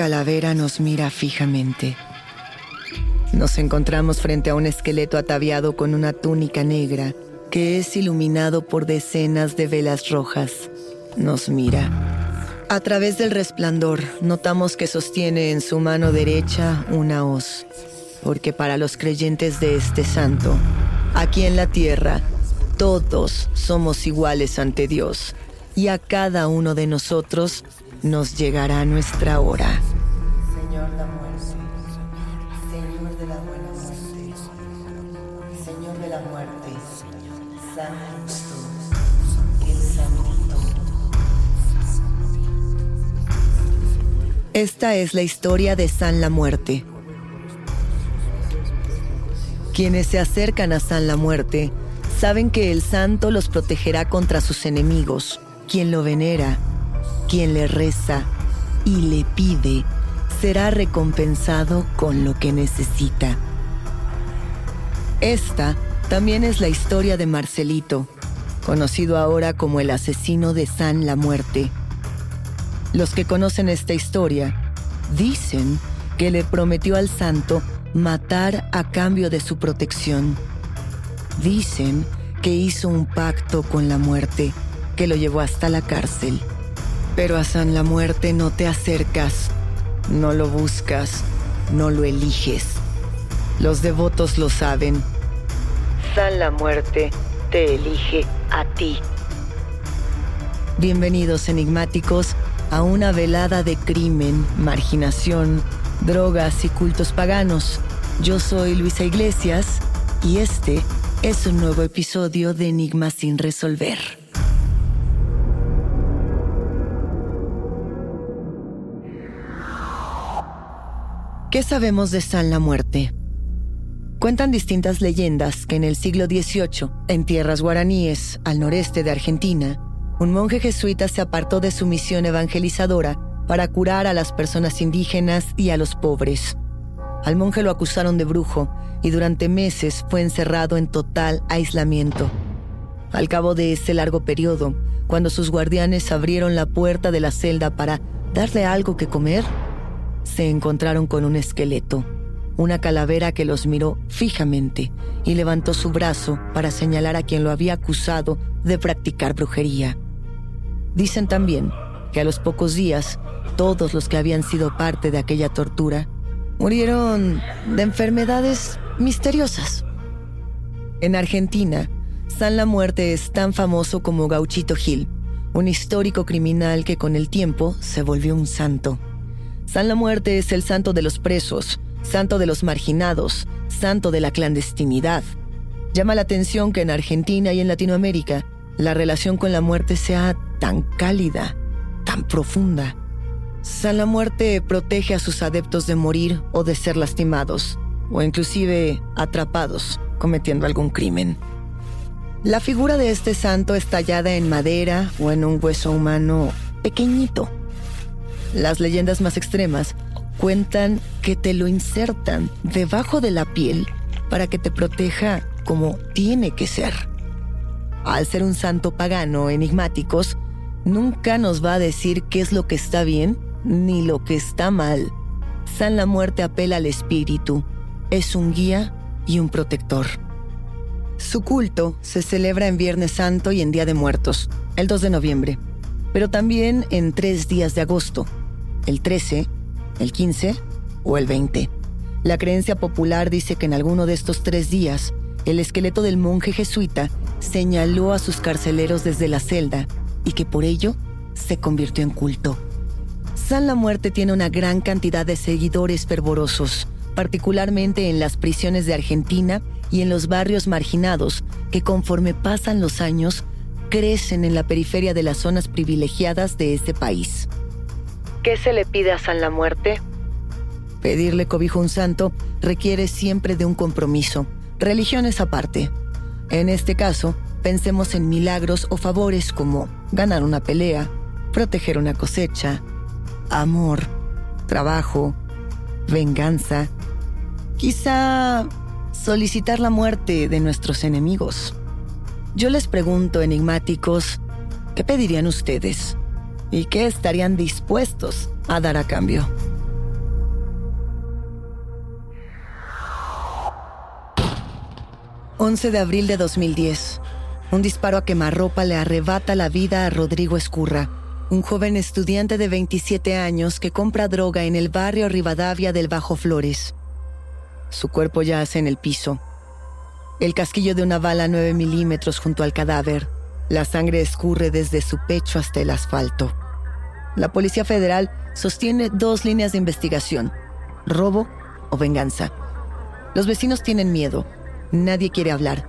Calavera nos mira fijamente. Nos encontramos frente a un esqueleto ataviado con una túnica negra que es iluminado por decenas de velas rojas. Nos mira. A través del resplandor notamos que sostiene en su mano derecha una hoz, porque para los creyentes de este santo, aquí en la tierra, todos somos iguales ante Dios y a cada uno de nosotros nos llegará nuestra hora. Esta es la historia de San la Muerte. Quienes se acercan a San la Muerte saben que el santo los protegerá contra sus enemigos. Quien lo venera, quien le reza y le pide, será recompensado con lo que necesita. Esta también es la historia de Marcelito, conocido ahora como el asesino de San la Muerte. Los que conocen esta historia dicen que le prometió al santo matar a cambio de su protección. Dicen que hizo un pacto con la muerte que lo llevó hasta la cárcel. Pero a San la Muerte no te acercas, no lo buscas, no lo eliges. Los devotos lo saben. San la Muerte te elige a ti. Bienvenidos enigmáticos a una velada de crimen, marginación, drogas y cultos paganos. Yo soy Luisa Iglesias y este es un nuevo episodio de Enigmas sin resolver. ¿Qué sabemos de San la Muerte? Cuentan distintas leyendas que en el siglo XVIII, en tierras guaraníes, al noreste de Argentina, un monje jesuita se apartó de su misión evangelizadora para curar a las personas indígenas y a los pobres. Al monje lo acusaron de brujo y durante meses fue encerrado en total aislamiento. Al cabo de ese largo periodo, cuando sus guardianes abrieron la puerta de la celda para darle algo que comer, se encontraron con un esqueleto, una calavera que los miró fijamente y levantó su brazo para señalar a quien lo había acusado de practicar brujería. Dicen también que a los pocos días, todos los que habían sido parte de aquella tortura murieron de enfermedades misteriosas. En Argentina, San La Muerte es tan famoso como Gauchito Gil, un histórico criminal que con el tiempo se volvió un santo. San La Muerte es el santo de los presos, santo de los marginados, santo de la clandestinidad. Llama la atención que en Argentina y en Latinoamérica la relación con la muerte sea tan cálida, tan profunda. San la Muerte protege a sus adeptos de morir o de ser lastimados, o inclusive atrapados cometiendo algún crimen. La figura de este santo es tallada en madera o en un hueso humano pequeñito. Las leyendas más extremas cuentan que te lo insertan debajo de la piel para que te proteja como tiene que ser. Al ser un santo pagano enigmáticos, nunca nos va a decir qué es lo que está bien ni lo que está mal. San la Muerte apela al espíritu, es un guía y un protector. Su culto se celebra en Viernes Santo y en Día de Muertos, el 2 de noviembre, pero también en tres días de agosto, el 13, el 15 o el 20. La creencia popular dice que en alguno de estos tres días, el esqueleto del monje jesuita señaló a sus carceleros desde la celda y que por ello se convirtió en culto. San la Muerte tiene una gran cantidad de seguidores fervorosos, particularmente en las prisiones de Argentina y en los barrios marginados, que conforme pasan los años, crecen en la periferia de las zonas privilegiadas de este país. ¿Qué se le pide a San la Muerte? Pedirle cobijo a un santo requiere siempre de un compromiso, religiones aparte. En este caso, pensemos en milagros o favores como ganar una pelea, proteger una cosecha, amor, trabajo, venganza, quizá solicitar la muerte de nuestros enemigos. Yo les pregunto, enigmáticos, ¿qué pedirían ustedes? ¿Y qué estarían dispuestos a dar a cambio? ...11 de abril de 2010... Un disparo a quemarropa le arrebata la vida a Rodrigo Escurra, un joven estudiante de 27 años que compra droga en el barrio Rivadavia del Bajo Flores. Su cuerpo yace en el piso. El casquillo de una bala 9 milímetros junto al cadáver. La sangre escurre desde su pecho hasta el asfalto. La Policía Federal sostiene dos líneas de investigación, robo o venganza. Los vecinos tienen miedo. Nadie quiere hablar.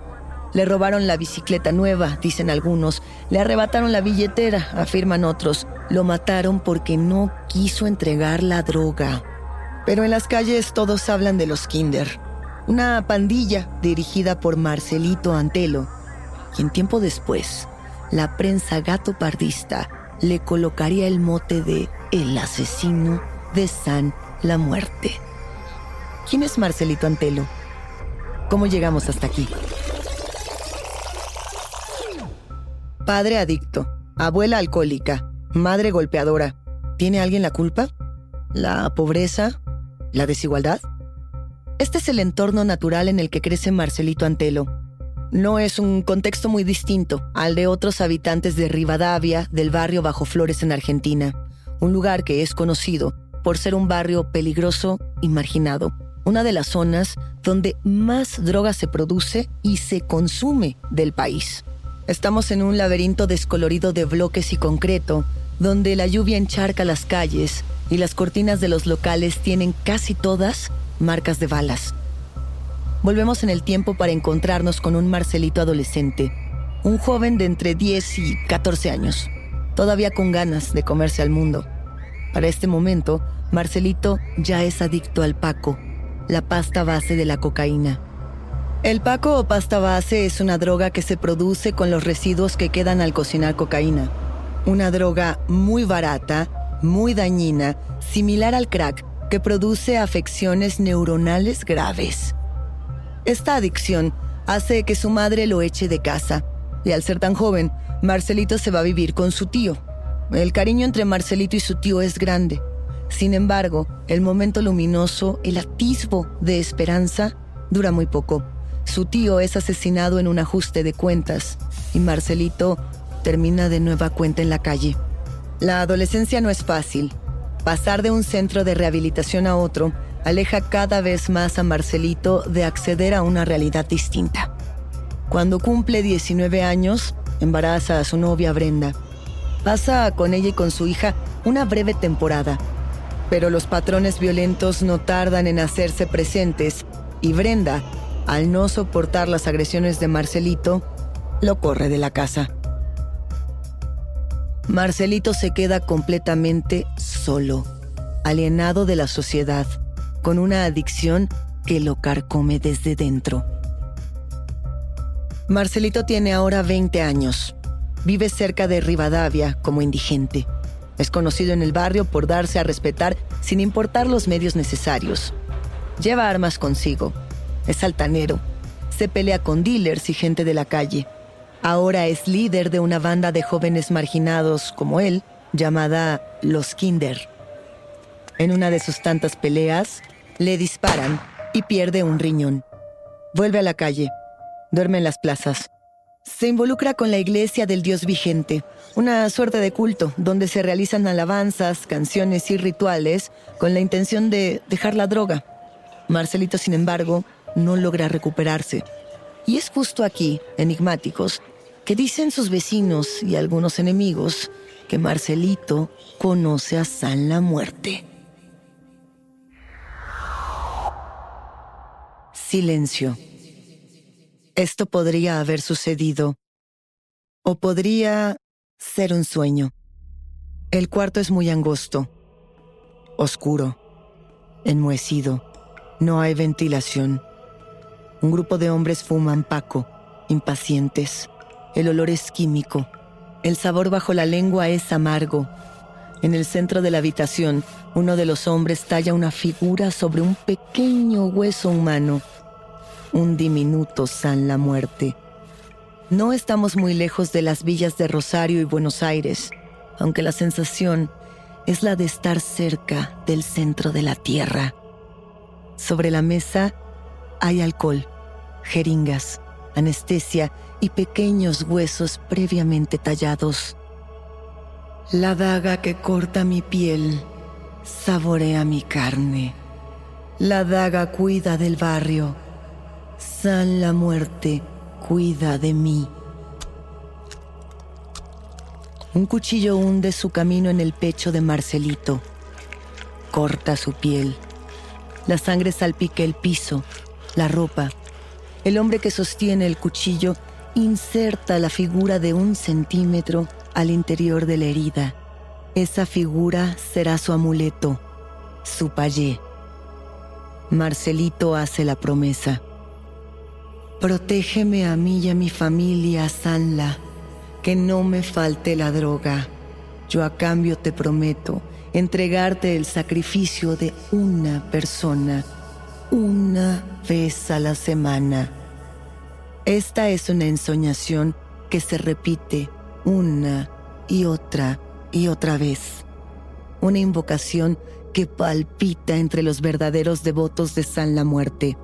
Le robaron la bicicleta nueva, dicen algunos. Le arrebataron la billetera, afirman otros. Lo mataron porque no quiso entregar la droga. Pero en las calles todos hablan de los Kinder. Una pandilla dirigida por Marcelito Antelo, quien tiempo después, la prensa gato pardista le colocaría el mote de el asesino de San La Muerte. ¿Quién es Marcelito Antelo? ¿Cómo llegamos hasta aquí? Padre adicto, abuela alcohólica, madre golpeadora. ¿Tiene alguien la culpa? ¿La pobreza? ¿La desigualdad? Este es el entorno natural en el que crece Marcelito Antelo. No es un contexto muy distinto al de otros habitantes de Rivadavia, del barrio Bajo Flores en Argentina, un lugar que es conocido por ser un barrio peligroso y marginado, una de las zonas donde más droga se produce y se consume del país. Estamos en un laberinto descolorido de bloques y concreto, donde la lluvia encharca las calles y las cortinas de los locales tienen casi todas marcas de balas. Volvemos en el tiempo para encontrarnos con un Marcelito adolescente, un joven de entre 10 y 14 años, todavía con ganas de comerse al mundo. Para este momento, Marcelito ya es adicto al Paco, la pasta base de la cocaína. El paco o pasta base es una droga que se produce con los residuos que quedan al cocinar cocaína. Una droga muy barata, muy dañina, similar al crack, que produce afecciones neuronales graves. Esta adicción hace que su madre lo eche de casa, y al ser tan joven, Marcelito se va a vivir con su tío. El cariño entre Marcelito y su tío es grande. Sin embargo, el momento luminoso, el atisbo de esperanza, dura muy poco. Su tío es asesinado en un ajuste de cuentas y Marcelito termina de nueva cuenta en la calle. La adolescencia no es fácil. Pasar de un centro de rehabilitación a otro aleja cada vez más a Marcelito de acceder a una realidad distinta. Cuando cumple 19 años, embaraza a su novia Brenda. Pasa con ella y con su hija una breve temporada, pero los patrones violentos no tardan en hacerse presentes y Brenda, al no soportar las agresiones de Marcelito, lo corre de la casa. Marcelito se queda completamente solo, alienado de la sociedad, con una adicción que lo carcome desde dentro. Marcelito tiene ahora 20 años. Vive cerca de Rivadavia como indigente. Es conocido en el barrio por darse a respetar sin importar los medios necesarios. Lleva armas consigo. Es altanero. Se pelea con dealers y gente de la calle. Ahora es líder de una banda de jóvenes marginados como él, llamada Los Kinder. En una de sus tantas peleas, le disparan y pierde un riñón. Vuelve a la calle. Duerme en las plazas. Se involucra con la iglesia del Dios vigente, una suerte de culto donde se realizan alabanzas, canciones y rituales con la intención de dejar la droga. Marcelito, sin embargo, no logra recuperarse. Y es justo aquí, enigmáticos, que dicen sus vecinos y algunos enemigos que Marcelito conoce a San la Muerte. Silencio. Esto podría haber sucedido. O podría ser un sueño. El cuarto es muy angosto, oscuro, enmohecido. No hay ventilación. Un grupo de hombres fuman paco, impacientes. El olor es químico. El sabor bajo la lengua es amargo. En el centro de la habitación, uno de los hombres talla una figura sobre un pequeño hueso humano. Un diminuto San la Muerte. No estamos muy lejos de las villas de Rosario y Buenos Aires, aunque la sensación es la de estar cerca del centro de la Tierra. Sobre la mesa hay alcohol, jeringas, anestesia y pequeños huesos previamente tallados. La daga que corta mi piel saborea mi carne. La daga cuida del barrio. San la muerte cuida de mí. Un cuchillo hunde su camino en el pecho de Marcelito. Corta su piel. La sangre salpica el piso, la ropa. El hombre que sostiene el cuchillo inserta la figura de un centímetro al interior de la herida. Esa figura será su amuleto, su payé. Marcelito hace la promesa. Protégeme a mí y a mi familia, Sanla, que no me falte la droga. Yo a cambio te prometo entregarte el sacrificio de una persona, una vez a la semana. Esta es una ensoñación que se repite una y otra y otra vez. Una invocación que palpita entre los verdaderos devotos de San la Muerte.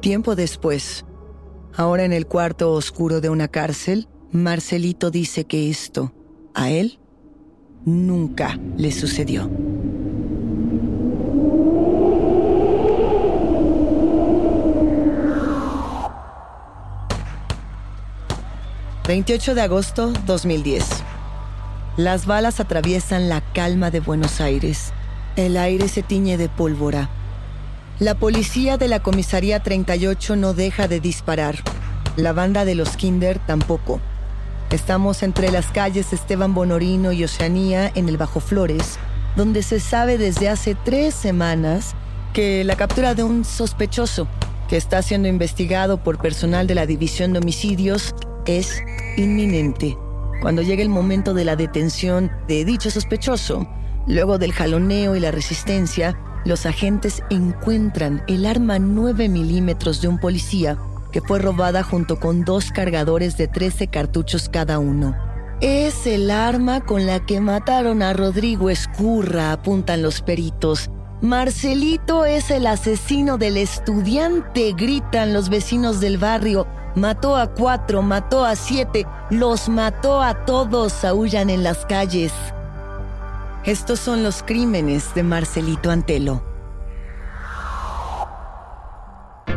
Tiempo después, ahora en el cuarto oscuro de una cárcel, Marcelito dice que esto, a él, nunca le sucedió. 28 de agosto 2010. Las balas atraviesan la calma de Buenos Aires. El aire se tiñe de pólvora. La policía de la comisaría 38 no deja de disparar. La banda de los Kinder tampoco. Estamos entre las calles Esteban Bonorino y Oceanía en el Bajo Flores, donde se sabe desde hace tres semanas que la captura de un sospechoso que está siendo investigado por personal de la División de Homicidios es inminente. Cuando llegue el momento de la detención de dicho sospechoso, luego del jaloneo y la resistencia, los agentes encuentran el arma 9 milímetros de un policía que fue robada junto con dos cargadores de 13 cartuchos cada uno. Es el arma con la que mataron a Rodrigo Escurra, apuntan los peritos. Marcelito es el asesino del estudiante, gritan los vecinos del barrio. Mató a cuatro, mató a siete, los mató a todos, aullan en las calles. Estos son los crímenes de Marcelito Antelo.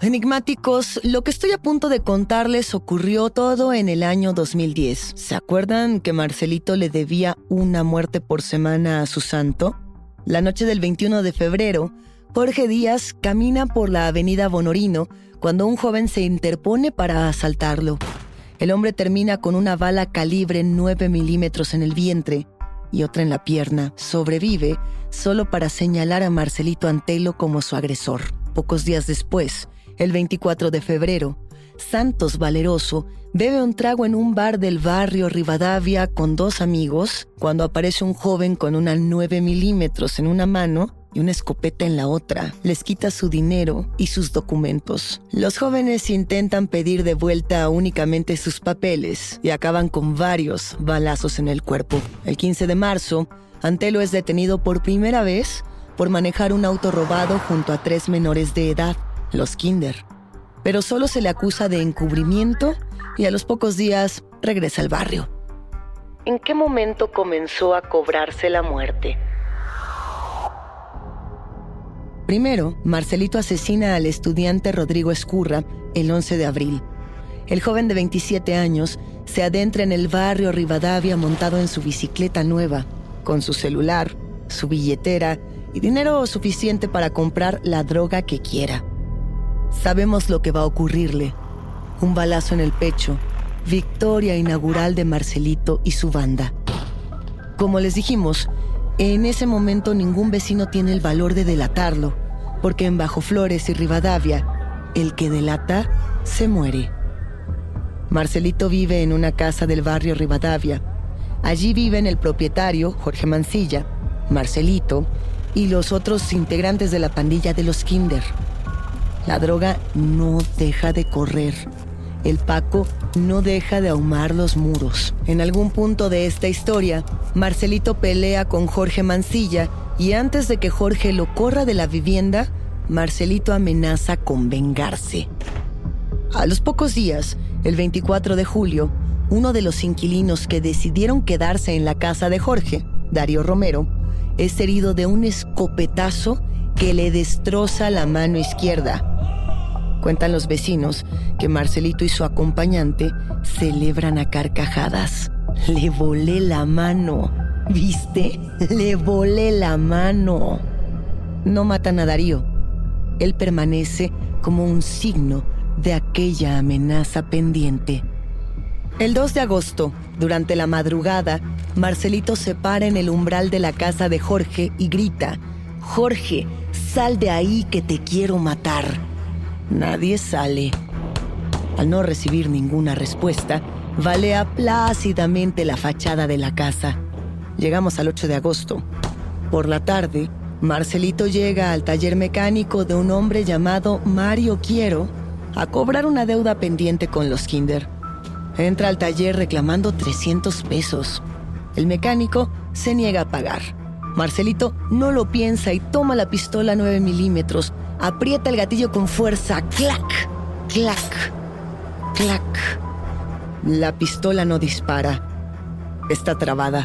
Enigmáticos, lo que estoy a punto de contarles ocurrió todo en el año 2010. ¿Se acuerdan que Marcelito le debía una muerte por semana a su santo? La noche del 21 de febrero, Jorge Díaz camina por la avenida Bonorino cuando un joven se interpone para asaltarlo. El hombre termina con una bala calibre 9 milímetros en el vientre y otra en la pierna. Sobrevive solo para señalar a Marcelito Antelo como su agresor. Pocos días después, el 24 de febrero, Santos Valeroso bebe un trago en un bar del barrio Rivadavia con dos amigos cuando aparece un joven con una 9 milímetros en una mano y una escopeta en la otra. Les quita su dinero y sus documentos. Los jóvenes intentan pedir de vuelta únicamente sus papeles y acaban con varios balazos en el cuerpo. El 15 de marzo, Antelo es detenido por primera vez por manejar un auto robado junto a tres menores de edad los Kinder. Pero solo se le acusa de encubrimiento y a los pocos días regresa al barrio. ¿En qué momento comenzó a cobrarse la muerte? Primero, Marcelito asesina al estudiante Rodrigo Escurra el 11 de abril. El joven de 27 años se adentra en el barrio Rivadavia montado en su bicicleta nueva, con su celular, su billetera y dinero suficiente para comprar la droga que quiera. Sabemos lo que va a ocurrirle. Un balazo en el pecho, victoria inaugural de Marcelito y su banda. Como les dijimos, en ese momento ningún vecino tiene el valor de delatarlo, porque en Bajo Flores y Rivadavia, el que delata se muere. Marcelito vive en una casa del barrio Rivadavia. Allí viven el propietario, Jorge Mancilla, Marcelito y los otros integrantes de la pandilla de los Kinder. La droga no deja de correr. El Paco no deja de ahumar los muros. En algún punto de esta historia, Marcelito pelea con Jorge Mancilla y antes de que Jorge lo corra de la vivienda, Marcelito amenaza con vengarse. A los pocos días, el 24 de julio, uno de los inquilinos que decidieron quedarse en la casa de Jorge, Darío Romero, es herido de un escopetazo que le destroza la mano izquierda Cuentan los vecinos que Marcelito y su acompañante celebran a carcajadas. Le volé la mano. ¿Viste? Le volé la mano. No matan a Darío. Él permanece como un signo de aquella amenaza pendiente. El 2 de agosto, durante la madrugada, Marcelito se para en el umbral de la casa de Jorge y grita, Jorge, sal de ahí que te quiero matar. Nadie sale. Al no recibir ninguna respuesta, valea plácidamente la fachada de la casa. Llegamos al 8 de agosto. Por la tarde, Marcelito llega al taller mecánico de un hombre llamado Mario Quiero a cobrar una deuda pendiente con los Kinder. Entra al taller reclamando 300 pesos. El mecánico se niega a pagar. Marcelito no lo piensa y toma la pistola 9 milímetros, aprieta el gatillo con fuerza, clac, clac, clac. La pistola no dispara. Está trabada.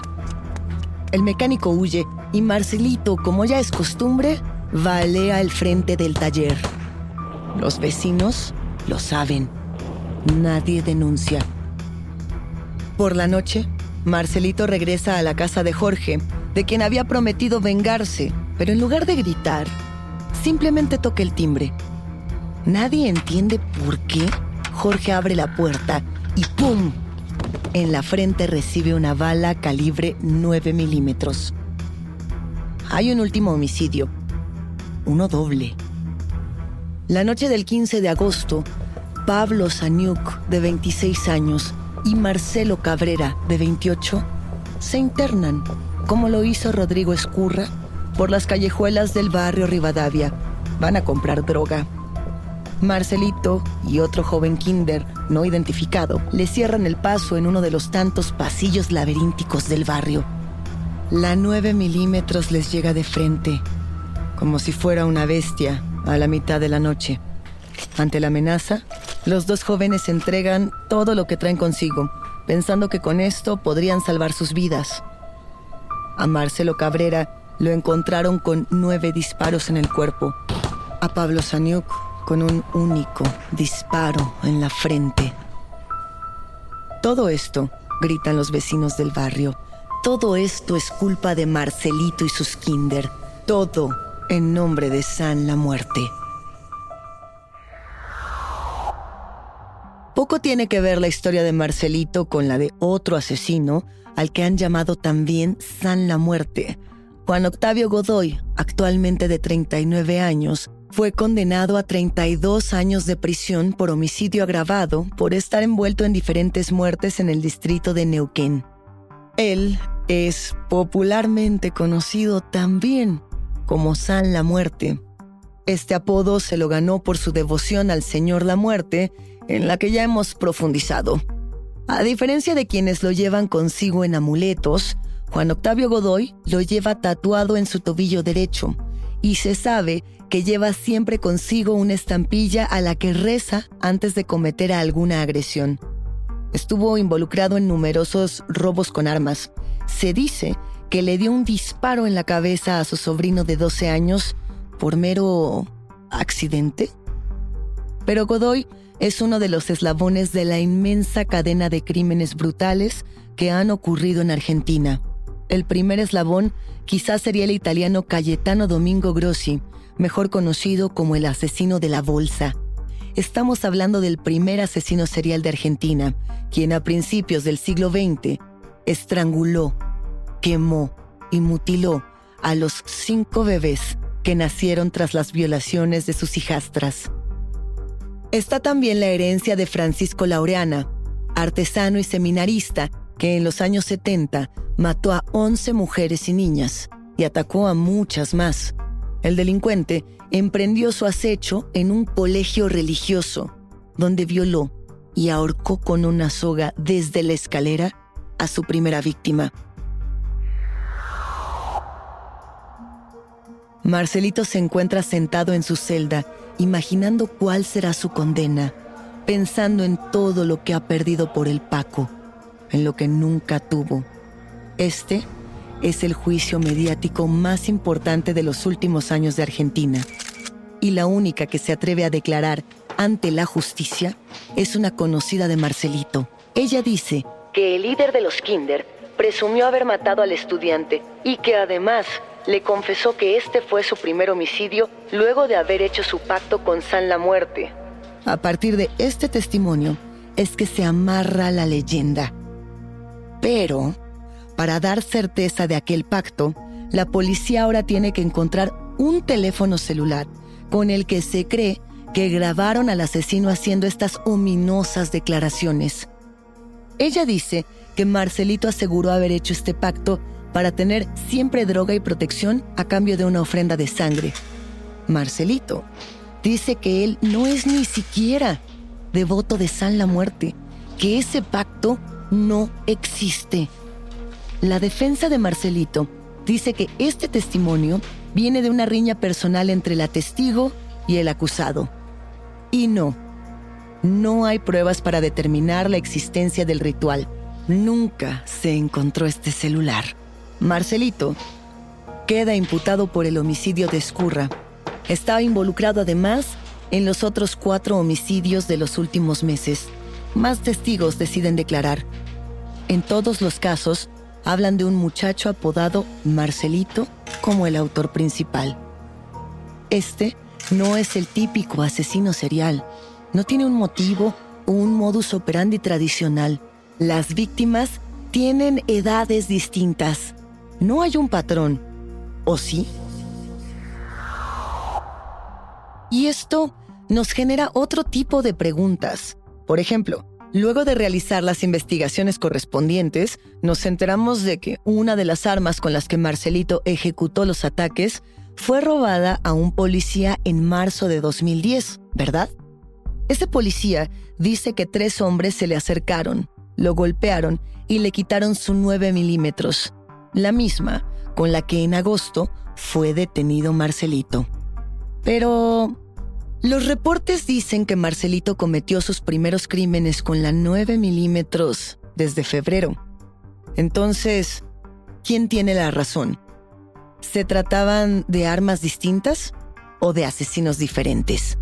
El mecánico huye y Marcelito, como ya es costumbre, valea el frente del taller. Los vecinos lo saben. Nadie denuncia. Por la noche, Marcelito regresa a la casa de Jorge, de quien había prometido vengarse, pero en lugar de gritar, simplemente toca el timbre. Nadie entiende por qué Jorge abre la puerta y ¡pum! En la frente recibe una bala calibre 9 milímetros. Hay un último homicidio, uno doble. La noche del 15 de agosto, Pablo Saniuk, de 26 años, y Marcelo Cabrera, de 28, se internan, como lo hizo Rodrigo Escurra, por las callejuelas del barrio Rivadavia. Van a comprar droga. Marcelito y otro joven kinder no identificado le cierran el paso en uno de los tantos pasillos laberínticos del barrio. La 9 milímetros les llega de frente, como si fuera una bestia, a la mitad de la noche. Ante la amenaza, los dos jóvenes entregan todo lo que traen consigo, pensando que con esto podrían salvar sus vidas. A Marcelo Cabrera lo encontraron con nueve disparos en el cuerpo. A Pablo Saniuk con un único disparo en la frente. Todo esto, gritan los vecinos del barrio, todo esto es culpa de Marcelito y sus kinder. Todo en nombre de San la Muerte. Poco tiene que ver la historia de Marcelito con la de otro asesino al que han llamado también San la Muerte. Juan Octavio Godoy, actualmente de 39 años, fue condenado a 32 años de prisión por homicidio agravado por estar envuelto en diferentes muertes en el distrito de Neuquén. Él es popularmente conocido también como San la Muerte. Este apodo se lo ganó por su devoción al Señor la Muerte en la que ya hemos profundizado. A diferencia de quienes lo llevan consigo en amuletos, Juan Octavio Godoy lo lleva tatuado en su tobillo derecho y se sabe que lleva siempre consigo una estampilla a la que reza antes de cometer alguna agresión. Estuvo involucrado en numerosos robos con armas. Se dice que le dio un disparo en la cabeza a su sobrino de 12 años por mero accidente. Pero Godoy es uno de los eslabones de la inmensa cadena de crímenes brutales que han ocurrido en Argentina. El primer eslabón quizás sería el italiano Cayetano Domingo Grossi, mejor conocido como el asesino de la bolsa. Estamos hablando del primer asesino serial de Argentina, quien a principios del siglo XX estranguló, quemó y mutiló a los cinco bebés que nacieron tras las violaciones de sus hijastras. Está también la herencia de Francisco Laureana, artesano y seminarista que en los años 70 mató a 11 mujeres y niñas y atacó a muchas más. El delincuente emprendió su acecho en un colegio religioso, donde violó y ahorcó con una soga desde la escalera a su primera víctima. Marcelito se encuentra sentado en su celda, imaginando cuál será su condena, pensando en todo lo que ha perdido por el Paco, en lo que nunca tuvo. Este es el juicio mediático más importante de los últimos años de Argentina. Y la única que se atreve a declarar ante la justicia es una conocida de Marcelito. Ella dice que el líder de los Kinder presumió haber matado al estudiante y que además le confesó que este fue su primer homicidio luego de haber hecho su pacto con San la Muerte. A partir de este testimonio es que se amarra la leyenda. Pero, para dar certeza de aquel pacto, la policía ahora tiene que encontrar un teléfono celular con el que se cree que grabaron al asesino haciendo estas ominosas declaraciones. Ella dice que Marcelito aseguró haber hecho este pacto para tener siempre droga y protección a cambio de una ofrenda de sangre. Marcelito dice que él no es ni siquiera devoto de San la Muerte, que ese pacto no existe. La defensa de Marcelito dice que este testimonio viene de una riña personal entre la testigo y el acusado. Y no, no hay pruebas para determinar la existencia del ritual. Nunca se encontró este celular. Marcelito queda imputado por el homicidio de Escurra. Estaba involucrado además en los otros cuatro homicidios de los últimos meses. Más testigos deciden declarar. En todos los casos, hablan de un muchacho apodado Marcelito como el autor principal. Este no es el típico asesino serial. No tiene un motivo o un modus operandi tradicional. Las víctimas tienen edades distintas. No hay un patrón. ¿O sí? Y esto nos genera otro tipo de preguntas. Por ejemplo, luego de realizar las investigaciones correspondientes, nos enteramos de que una de las armas con las que Marcelito ejecutó los ataques fue robada a un policía en marzo de 2010, ¿verdad? Ese policía dice que tres hombres se le acercaron, lo golpearon y le quitaron su 9 milímetros, la misma con la que en agosto fue detenido Marcelito. Pero los reportes dicen que Marcelito cometió sus primeros crímenes con la 9 milímetros desde febrero. Entonces, ¿quién tiene la razón? ¿Se trataban de armas distintas o de asesinos diferentes?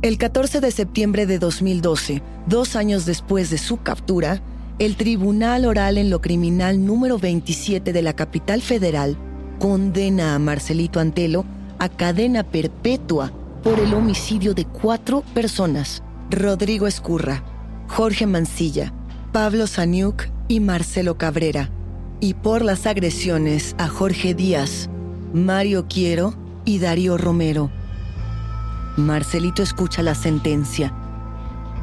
El 14 de septiembre de 2012, dos años después de su captura, el Tribunal Oral en lo Criminal número 27 de la capital federal condena a Marcelito Antelo a cadena perpetua por el homicidio de cuatro personas, Rodrigo Escurra, Jorge Mancilla, Pablo Saniuk y Marcelo Cabrera, y por las agresiones a Jorge Díaz, Mario Quiero y Darío Romero. Marcelito escucha la sentencia.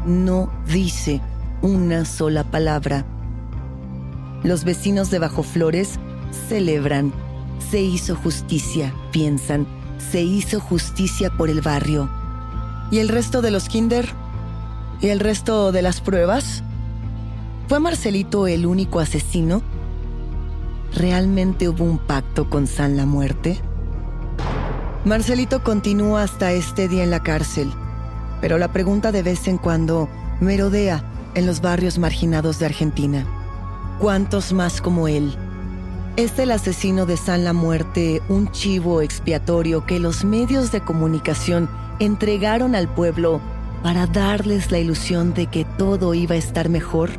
No dice una sola palabra. Los vecinos de Bajo Flores celebran. Se hizo justicia, piensan. Se hizo justicia por el barrio. ¿Y el resto de los kinder? ¿Y el resto de las pruebas? ¿Fue Marcelito el único asesino? ¿Realmente hubo un pacto con San la Muerte? Marcelito continúa hasta este día en la cárcel, pero la pregunta de vez en cuando merodea en los barrios marginados de Argentina. ¿Cuántos más como él? ¿Es el asesino de San la Muerte un chivo expiatorio que los medios de comunicación entregaron al pueblo para darles la ilusión de que todo iba a estar mejor?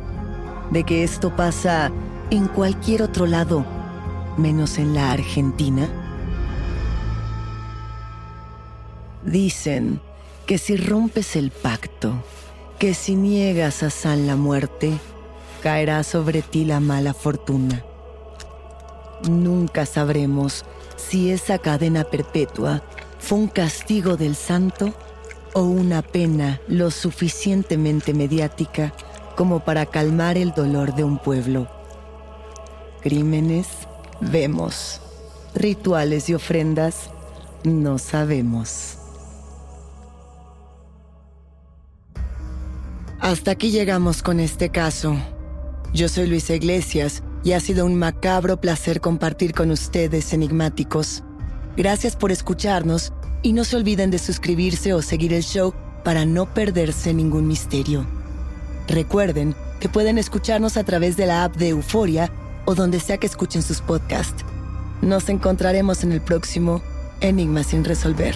¿De que esto pasa en cualquier otro lado, menos en la Argentina? Dicen que si rompes el pacto, que si niegas a San la muerte, caerá sobre ti la mala fortuna. Nunca sabremos si esa cadena perpetua fue un castigo del santo o una pena lo suficientemente mediática como para calmar el dolor de un pueblo. Crímenes, vemos. Rituales y ofrendas, no sabemos. Hasta aquí llegamos con este caso. Yo soy Luisa Iglesias y ha sido un macabro placer compartir con ustedes enigmáticos. Gracias por escucharnos y no se olviden de suscribirse o seguir el show para no perderse ningún misterio. Recuerden que pueden escucharnos a través de la app de Euforia o donde sea que escuchen sus podcasts. Nos encontraremos en el próximo Enigma sin resolver.